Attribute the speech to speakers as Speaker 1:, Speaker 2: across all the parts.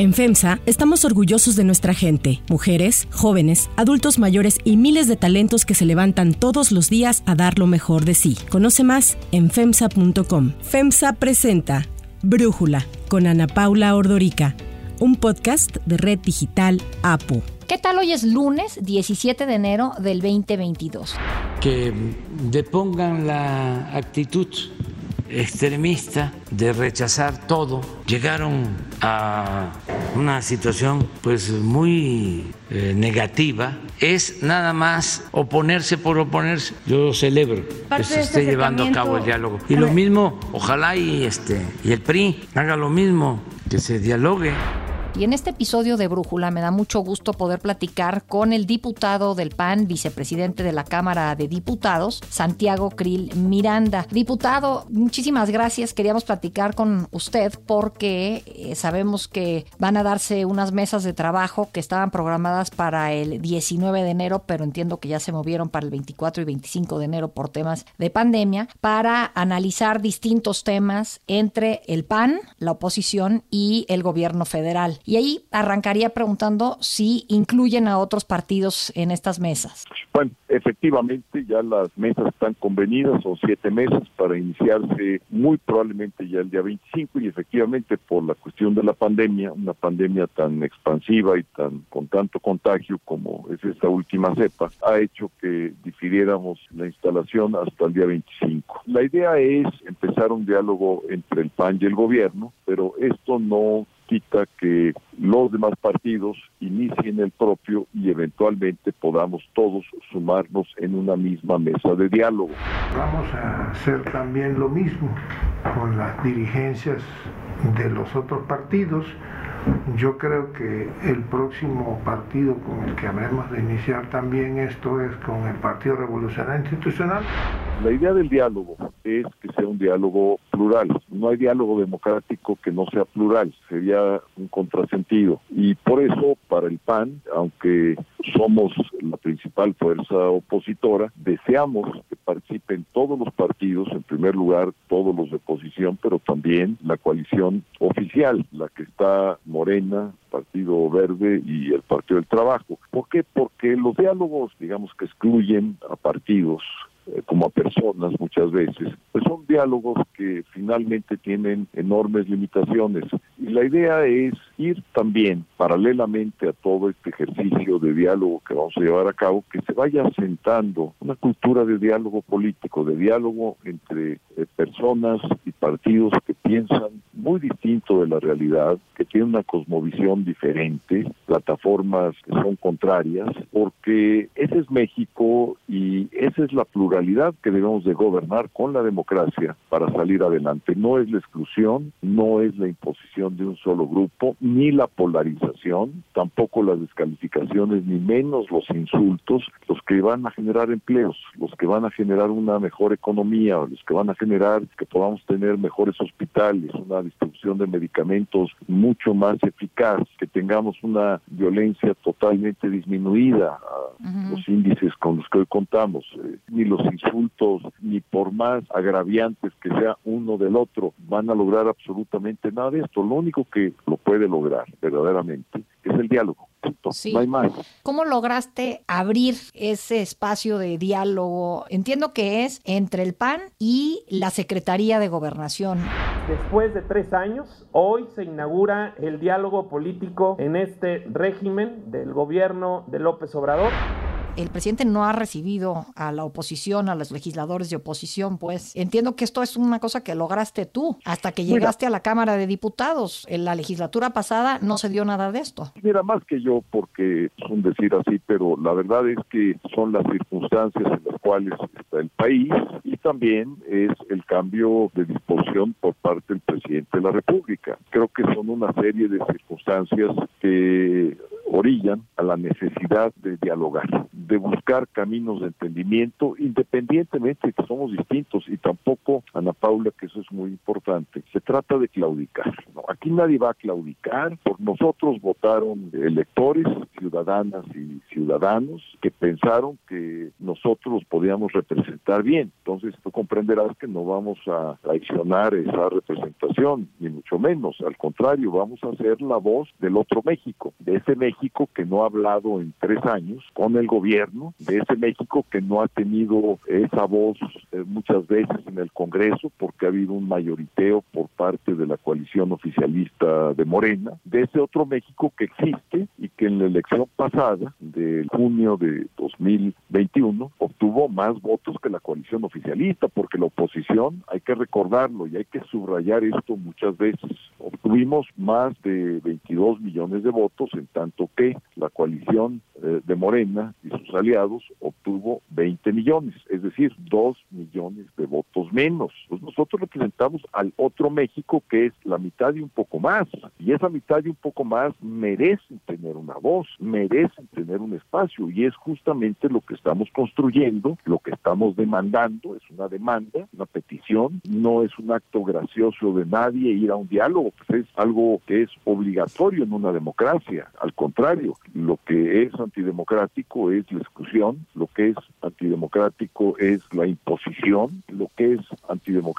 Speaker 1: En FEMSA estamos orgullosos de nuestra gente, mujeres, jóvenes, adultos mayores y miles de talentos que se levantan todos los días a dar lo mejor de sí. Conoce más en FEMSA.com. FEMSA presenta Brújula con Ana Paula Ordorica, un podcast de Red Digital APU.
Speaker 2: ¿Qué tal? Hoy es lunes 17 de enero del 2022.
Speaker 3: Que depongan la actitud extremista de rechazar todo, llegaron a una situación pues muy eh, negativa, es nada más oponerse por oponerse. Yo celebro que se esté llevando a cabo el diálogo. Y lo mismo, ojalá y este y el PRI haga lo mismo, que se dialogue.
Speaker 2: Y en este episodio de Brújula me da mucho gusto poder platicar con el diputado del PAN, vicepresidente de la Cámara de Diputados, Santiago Krill Miranda. Diputado, muchísimas gracias. Queríamos platicar con usted porque eh, sabemos que van a darse unas mesas de trabajo que estaban programadas para el 19 de enero, pero entiendo que ya se movieron para el 24 y 25 de enero por temas de pandemia, para analizar distintos temas entre el PAN, la oposición y el gobierno federal. Y ahí arrancaría preguntando si incluyen a otros partidos en estas mesas.
Speaker 4: Bueno, efectivamente ya las mesas están convenidas, son siete mesas para iniciarse muy probablemente ya el día 25 y efectivamente por la cuestión de la pandemia, una pandemia tan expansiva y tan con tanto contagio como es esta última cepa, ha hecho que difiriéramos la instalación hasta el día 25. La idea es empezar un diálogo entre el PAN y el gobierno, pero esto no quita que los demás partidos inicien el propio y eventualmente podamos todos sumarnos en una misma mesa de diálogo.
Speaker 5: Vamos a hacer también lo mismo con las dirigencias de los otros partidos. Yo creo que el próximo partido con el que habremos de iniciar también esto es con el Partido Revolucionario Institucional.
Speaker 4: La idea del diálogo es que sea un diálogo plural. No hay diálogo democrático que no sea plural, sería un contrasentido. Y por eso, para el PAN, aunque somos la principal fuerza opositora, deseamos participen todos los partidos, en primer lugar todos los de oposición, pero también la coalición oficial, la que está Morena, Partido Verde y el Partido del Trabajo. ¿Por qué? Porque los diálogos, digamos que excluyen a partidos eh, como a personas muchas veces, pues son diálogos que finalmente tienen enormes limitaciones. Y la idea es ir también paralelamente a todo este ejercicio de diálogo que vamos a llevar a cabo, que se vaya asentando una cultura de diálogo político, de diálogo entre eh, personas y partidos que piensan muy distinto de la realidad, que tienen una cosmovisión diferente, plataformas que son contrarias, porque ese es México y esa es la pluralidad que debemos de gobernar con la democracia para salir adelante. No es la exclusión, no es la imposición de un solo grupo, ni la polarización, tampoco las descalificaciones, ni menos los insultos, los que van a generar empleos, los que van a generar una mejor economía, los que van a generar que podamos tener mejores hospitales, una distribución de medicamentos mucho más eficaz, que tengamos una violencia totalmente disminuida a los índices con los que hoy contamos, eh, ni los insultos, ni por más agraviantes que sea uno del otro, van a lograr absolutamente nada de esto. Lo único que lo puede lograr verdaderamente es el diálogo. No hay más.
Speaker 2: ¿Cómo lograste abrir ese espacio de diálogo? Entiendo que es entre el PAN y la Secretaría de Gobernación.
Speaker 6: Después de tres años, hoy se inaugura el diálogo político en este régimen del gobierno de López Obrador
Speaker 2: el presidente no ha recibido a la oposición, a los legisladores de oposición, pues entiendo que esto es una cosa que lograste tú hasta que llegaste a la Cámara de Diputados. En la legislatura pasada no se dio nada de esto.
Speaker 4: Mira, más que yo, porque es un decir así, pero la verdad es que son las circunstancias en las cuales está el país y también es el cambio de disposición por parte del presidente de la República. Creo que son una serie de circunstancias que orillan a la necesidad de dialogar, de buscar caminos de entendimiento, independientemente de que somos distintos y tampoco, Paula, que eso es muy importante, se trata de claudicar. Aquí nadie va a claudicar, por nosotros votaron electores, ciudadanas y ciudadanos que pensaron que nosotros podíamos representar bien. Entonces tú comprenderás que no vamos a traicionar esa representación, ni mucho menos. Al contrario, vamos a ser la voz del otro México, de ese México que no ha hablado en tres años con el gobierno, de ese México que no ha tenido esa voz eh, muchas veces en el Congreso porque ha habido un mayoriteo por parte de la coalición oficialista de Morena, de ese otro México que existe y que en la elección pasada de junio de 2021 obtuvo más votos que la coalición oficialista porque la oposición, hay que recordarlo y hay que subrayar esto muchas veces, obtuvimos más de 22 millones de votos en tanto que la coalición eh, de Morena y sus aliados obtuvo 20 millones, es decir, 2 millones de votos menos. Pues nosotros representamos al otro México que es la mitad y un poco más, y esa mitad y un poco más merecen tener una voz, merecen tener un espacio, y es justamente lo que estamos construyendo, lo que estamos demandando, es una demanda, una petición, no es un acto gracioso de nadie ir a un diálogo, pues es algo que es obligatorio en una democracia, al contrario, lo que es antidemocrático es la exclusión, lo que es antidemocrático es la imposición, lo que es antidemocrático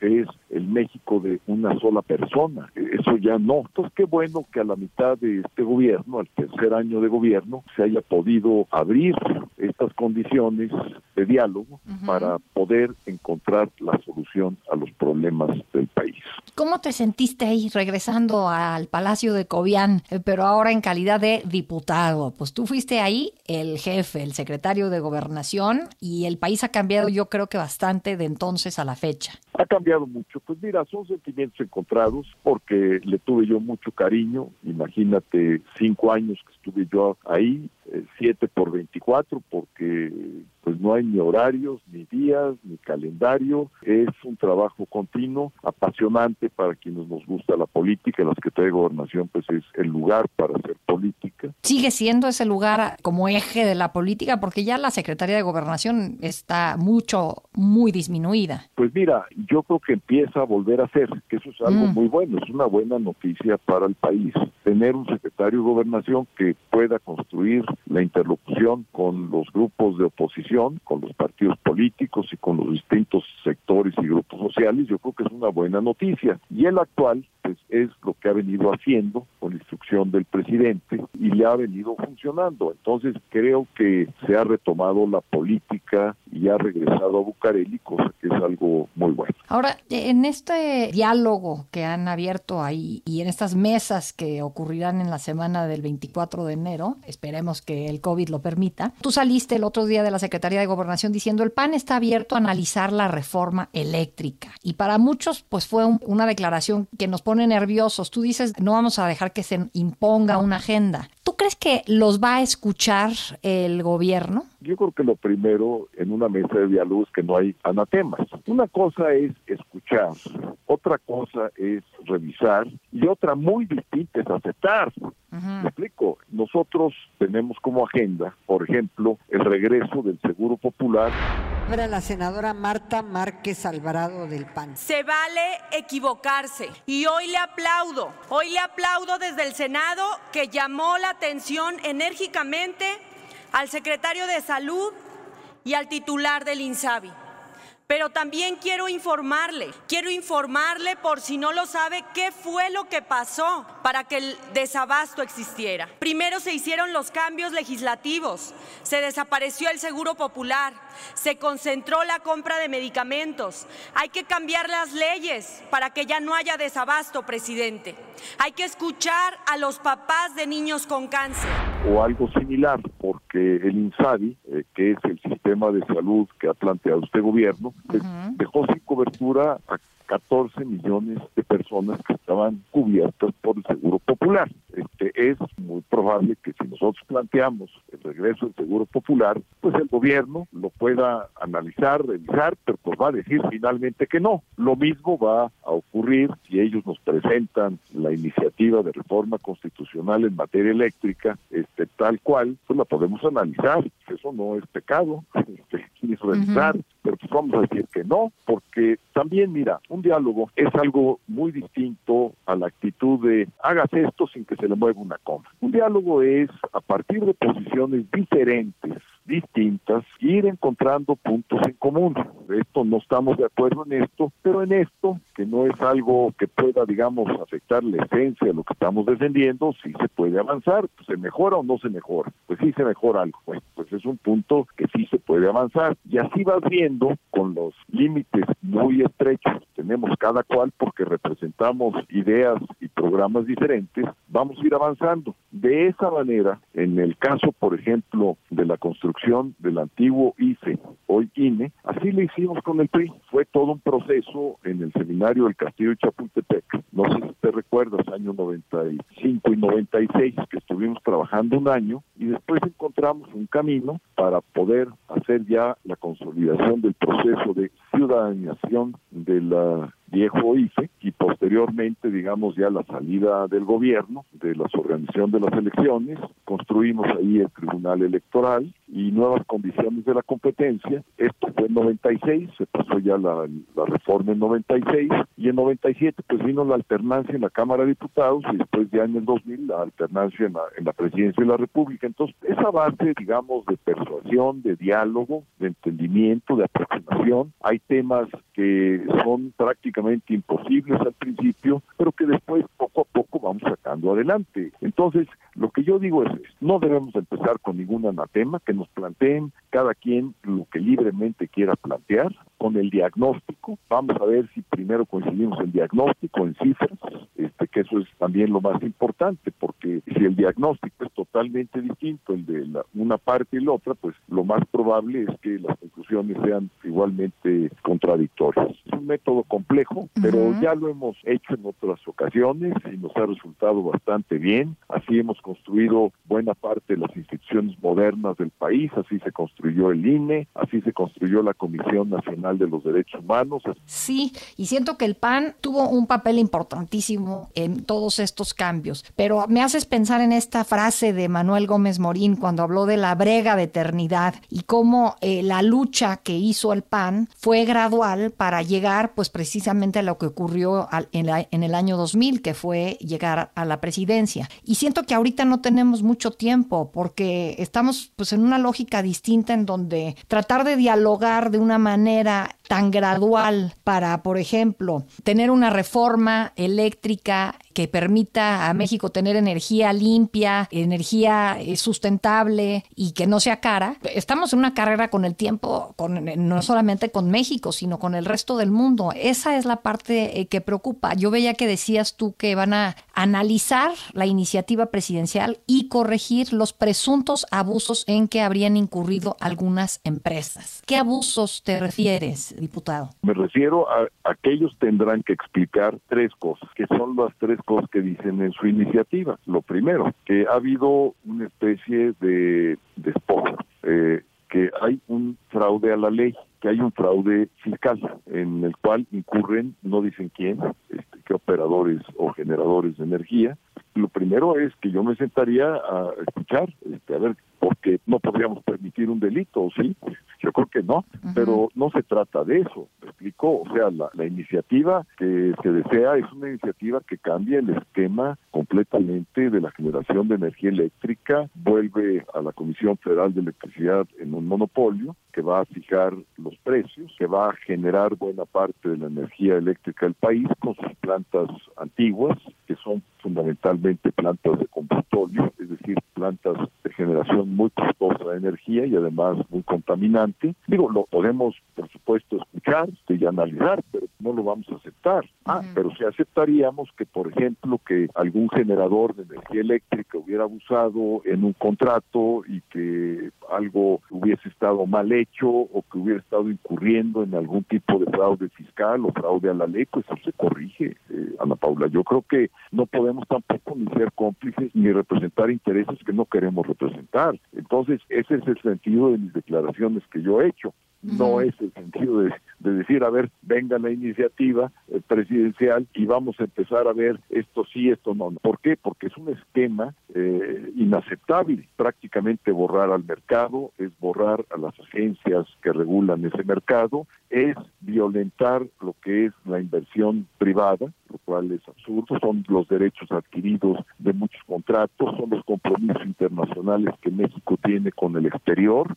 Speaker 4: es el México de una sola persona. Eso ya no. Entonces, qué bueno que a la mitad de este gobierno, al tercer año de gobierno, se haya podido abrir estas condiciones de diálogo para poder encontrar la solución a los problemas del país.
Speaker 2: ¿Cómo te sentiste ahí regresando al Palacio de Cobián, eh, pero ahora en calidad de diputado? Pues tú fuiste ahí el jefe, el secretario de gobernación y el país ha cambiado yo creo que bastante de entonces a la fecha.
Speaker 4: Ha cambiado mucho. Pues mira, son sentimientos encontrados porque le tuve yo mucho cariño. Imagínate cinco años que estuve yo ahí, eh, siete por veinticuatro, porque pues no hay ni horarios, ni días, ni calendario. Es un trabajo continuo, apasionante para quienes nos gusta la política. La Secretaría de Gobernación pues es el lugar para hacer política.
Speaker 2: Sigue siendo ese lugar como eje de la política porque ya la Secretaría de Gobernación está mucho, muy disminuida.
Speaker 4: Pues mira, yo creo que empieza a volver a ser, que eso es algo muy bueno, es una buena noticia para el país. Tener un secretario de Gobernación que pueda construir la interlocución con los grupos de oposición con los partidos políticos y con los distintos sectores y grupos sociales, yo creo que es una buena noticia. Y el actual, pues es lo que ha venido haciendo con instrucción del presidente y le ha venido funcionando. Entonces creo que se ha retomado la política y ha regresado a Bucareli, cosa que es algo muy bueno.
Speaker 2: Ahora, en este diálogo que han abierto ahí y en estas mesas que ocurrirán en la semana del 24 de enero, esperemos que el COVID lo permita, tú saliste el otro día de la Secretaría de Gobernación diciendo el PAN está abierto a analizar la reforma eléctrica. Y para muchos, pues fue una declaración que nos pone nerviosos. Tú dices, no vamos a dejar que se imponga una agenda. ¿Tú crees que los va a escuchar el gobierno?
Speaker 4: Yo creo que lo primero en una mesa de diálogo es que no hay anatemas. Una cosa es escuchar, otra cosa es revisar y otra muy distinta es aceptar. Me explico, nosotros tenemos como agenda, por ejemplo, el regreso del Seguro Popular.
Speaker 7: La senadora Marta Márquez Alvarado del PAN.
Speaker 8: Se vale equivocarse y hoy le aplaudo, hoy le aplaudo desde el Senado que llamó la atención enérgicamente al secretario de Salud y al titular del INSABI. Pero también quiero informarle, quiero informarle por si no lo sabe, qué fue lo que pasó para que el desabasto existiera. Primero se hicieron los cambios legislativos, se desapareció el seguro popular, se concentró la compra de medicamentos. Hay que cambiar las leyes para que ya no haya desabasto, presidente. Hay que escuchar a los papás de niños con cáncer.
Speaker 4: O algo similar, porque el INSABI, eh, que es el sistema de salud que ha planteado este gobierno, dejó sin cobertura a 14 millones de personas que estaban cubiertas por el Seguro Popular. Este es muy probable que si nosotros planteamos el regreso del seguro popular, pues el gobierno lo pueda analizar, revisar, pero pues va a decir finalmente que no. Lo mismo va a ocurrir si ellos nos presentan la iniciativa de reforma constitucional en materia eléctrica, este tal cual, pues la podemos analizar. Eso no es pecado, este, ni revisar, pero pues vamos a decir que no, porque también, mira, un diálogo es algo muy distinto a la actitud de hagas esto sin que se le mueva una coma. Un diálogo es a partir de posiciones diferentes distintas, ir encontrando puntos en común. Esto no estamos de acuerdo en esto, pero en esto, que no es algo que pueda, digamos, afectar la esencia de lo que estamos defendiendo, sí se puede avanzar. Pues, ¿Se mejora o no se mejora? Pues sí se mejora algo. Pues, pues es un punto que sí se puede avanzar. Y así vas viendo con los límites muy estrechos tenemos cada cual porque representamos ideas y programas diferentes, vamos a ir avanzando. De esa manera, en el caso, por ejemplo, de la construcción del antiguo IFE, hoy INE, así lo hicimos con el PRI. Fue todo un proceso en el seminario del Castillo de Chapultepec. No sé si te recuerdas, año 95 y 96, que estuvimos trabajando un año y después encontramos un camino para poder hacer ya la consolidación del proceso de ciudadanización de la viejo IFE y posteriormente, digamos, ya la salida del gobierno, de la organización de las elecciones, construimos ahí el Tribunal Electoral y nuevas condiciones de la competencia. Esto fue en 96, se pasó ya la, la reforma en 96 y en 97 pues vino la alternancia en la Cámara de Diputados y después ya en el 2000 la alternancia en la, en la Presidencia de la República. Entonces, esa base, digamos, de persuasión, de diálogo, de entendimiento, de aproximación, hay temas que son prácticamente imposibles al principio, pero que después poco a poco vamos sacando adelante. Entonces, lo que yo digo es, no debemos empezar con ningún anatema, que nos planteen cada quien lo que libremente quiera plantear, con el diagnóstico. Vamos a ver si primero coincidimos en diagnóstico, en cifras, este, que eso es también lo más importante, porque si el diagnóstico es totalmente distinto, el de la, una parte y la otra, pues lo más probable es que las conclusiones sean igualmente contradictorias. Es un método complejo, pero ya lo hemos hecho en otras ocasiones y nos ha resultado bastante bien. Así hemos construido buena parte de las instituciones modernas del país, así se construyó el INE, así se construyó la Comisión Nacional de los Derechos Humanos.
Speaker 2: Sí, y siento que el PAN tuvo un papel importantísimo en todos estos cambios, pero me haces pensar en esta frase de Manuel Gómez Morín cuando habló de la brega de eternidad y cómo eh, la lucha que hizo el PAN fue gradual para llegar pues precisamente a lo que ocurrió al, en, la, en el año 2000, que fue llegar a la presidencia. Y siento que ahorita no tenemos mucho tiempo porque estamos pues en una lógica distinta en donde tratar de dialogar de una manera tan gradual para, por ejemplo, tener una reforma eléctrica que permita a México tener energía limpia, energía eh, sustentable y que no sea cara. Estamos en una carrera con el tiempo, con, no solamente con México, sino con el resto del mundo. Esa es la parte eh, que preocupa. Yo veía que decías tú que van a analizar la iniciativa presidencial y corregir los presuntos abusos en que habrían incurrido algunas empresas. ¿Qué abusos te refieres, diputado?
Speaker 4: Me refiero a, a que ellos tendrán que explicar tres cosas, que son las tres cosas que dicen en su iniciativa. Lo primero, que ha habido una especie de despojo, eh, que hay un fraude a la ley, que hay un fraude fiscal en el cual incurren, no dicen quién, este, qué operadores o generadores de energía. Lo primero es que yo me sentaría a escuchar, este, a ver, porque no podríamos permitir un delito, ¿sí? Yo creo que no, pero no se trata de eso, ¿me explico? O sea, la, la, iniciativa que se desea es una iniciativa que cambia el esquema completamente de la generación de energía eléctrica, vuelve a la Comisión Federal de Electricidad en un monopolio que va a fijar los precios, que va a generar buena parte de la energía eléctrica del país con sus plantas antiguas, que son fundamentalmente plantas de combustóleo, es decir, plantas de generación muy costosa de energía y además muy contaminante. Digo, lo podemos, por supuesto, escuchar escuchar y analizar, pero no lo vamos a aceptar. Ah, pero si aceptaríamos que, por ejemplo, que algún generador de energía eléctrica hubiera abusado en un contrato y que algo hubiese estado mal hecho o que hubiera estado incurriendo en algún tipo de fraude fiscal o fraude a la ley, pues eso se corrige, eh, Ana Paula. Yo creo que no podemos tampoco ni ser cómplices ni representar intereses que no queremos representar. Entonces, ese es el sentido de mis declaraciones que yo he hecho no es el sentido de, decir, a ver, venga la iniciativa eh, presidencial y vamos a empezar a ver esto sí, esto no. ¿Por qué? Porque es un esquema eh, inaceptable. Prácticamente borrar al mercado es borrar a las agencias que regulan ese mercado, es violentar lo que es la inversión privada, lo cual es absurdo, son los derechos adquiridos de muchos contratos, son los compromisos internacionales que México tiene con el exterior,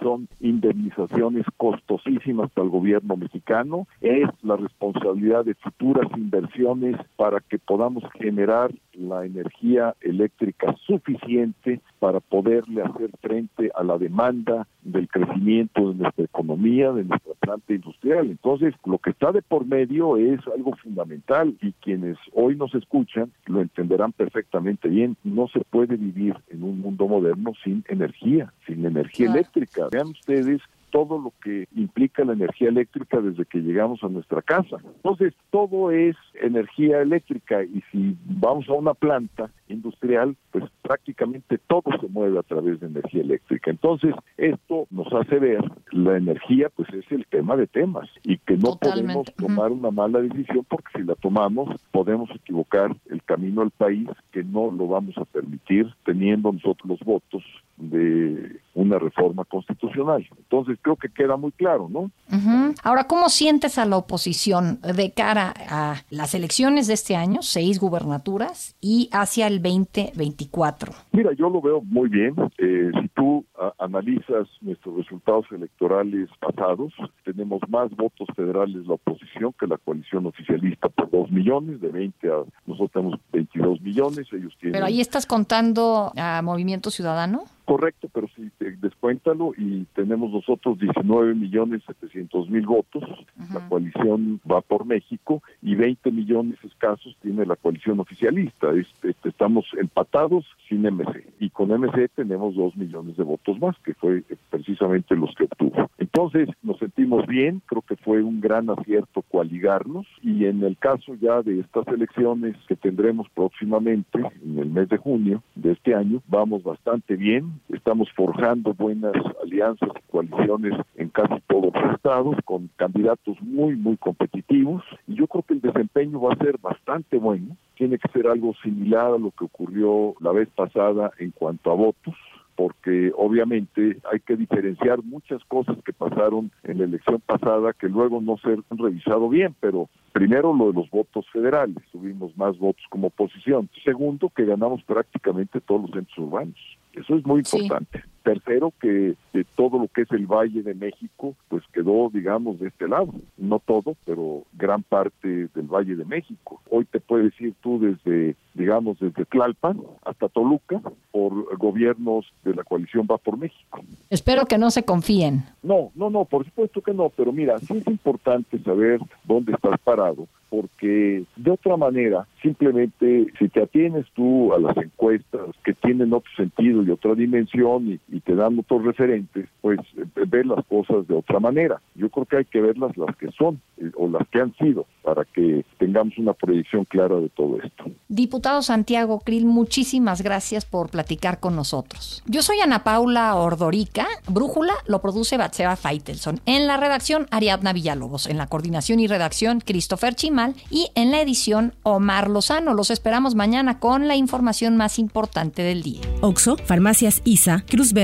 Speaker 4: son indemnizaciones costosísimas para el gobierno mexicano, es la responsabilidad de futuras inversiones para que podamos generar la energía eléctrica suficiente para poderle hacer frente a la demanda del crecimiento de nuestra economía, de nuestra planta industrial. Entonces, lo que está de por medio es algo fundamental y quienes hoy nos escuchan lo entenderán perfectamente bien. No se puede vivir en un mundo moderno sin energía, sin energía eléctrica. Vean ustedes todo lo que implica la energía eléctrica desde que llegamos a nuestra casa. Entonces, todo es energía eléctrica y si vamos a una planta industrial, pues prácticamente todo se mueve a través de energía eléctrica. Entonces, esto nos hace ver la energía, pues es el tema de temas y que no podemos tomar una mala decisión porque si la tomamos podemos equivocar el camino al país, que no lo vamos a permitir teniendo nosotros los votos de una reforma constitucional. Entonces creo que queda muy claro, ¿no?
Speaker 2: Ahora, ¿cómo sientes a la oposición de cara a las elecciones de este año, seis gubernaturas, y hacia el 2024?
Speaker 4: Mira, yo lo veo muy bien. Eh, si tú analizas nuestros resultados electorales pasados, tenemos más votos federales la oposición que la coalición oficialista por dos millones, de 20 a nosotros tenemos 22 millones, ellos tienen...
Speaker 2: Pero ahí estás contando a Movimiento Ciudadano.
Speaker 4: Correcto, pero si te descuéntalo y tenemos nosotros 19 millones 700 mil votos, la coalición va por México y 20 millones escasos tiene la coalición oficialista. Este, estamos empatados sin MC y con MC tenemos 2 millones de votos más, que fue precisamente los que obtuvo. Entonces nos sentimos bien, creo que fue un gran acierto coaligarnos y en el caso ya de estas elecciones que tendremos próximamente en el mes de junio de este año, vamos bastante bien Estamos forjando buenas alianzas y coaliciones en casi todos los estados con candidatos muy, muy competitivos y yo creo que el desempeño va a ser bastante bueno. Tiene que ser algo similar a lo que ocurrió la vez pasada en cuanto a votos porque obviamente hay que diferenciar muchas cosas que pasaron en la elección pasada que luego no se han revisado bien, pero primero lo de los votos federales, tuvimos más votos como oposición. Segundo, que ganamos prácticamente todos los centros urbanos. Eso es muy importante. Tercero, que de todo lo que es el Valle de México, pues quedó, digamos, de este lado. No todo, pero gran parte del Valle de México. Hoy te puedes ir tú desde, digamos, desde Tlalpan hasta Toluca por gobiernos de la coalición Va por México.
Speaker 2: Espero que no se confíen.
Speaker 4: No, no, no, por supuesto que no, pero mira, sí es importante saber dónde estás parado porque de otra manera, simplemente si te atienes tú a las encuestas que tienen otro sentido y otra dimensión y, te dan otros referentes, pues eh, ver las cosas de otra manera. Yo creo que hay que verlas las que son eh, o las que han sido para que tengamos una proyección clara de todo esto.
Speaker 2: Diputado Santiago Krill, muchísimas gracias por platicar con nosotros. Yo soy Ana Paula Ordorica, Brújula lo produce Batseba Feitelson, en la redacción Ariadna Villalobos, en la coordinación y redacción Christopher Chimal y en la edición Omar Lozano. Los esperamos mañana con la información más importante del día.
Speaker 1: Oxo, Farmacias ISA, Cruz Verde,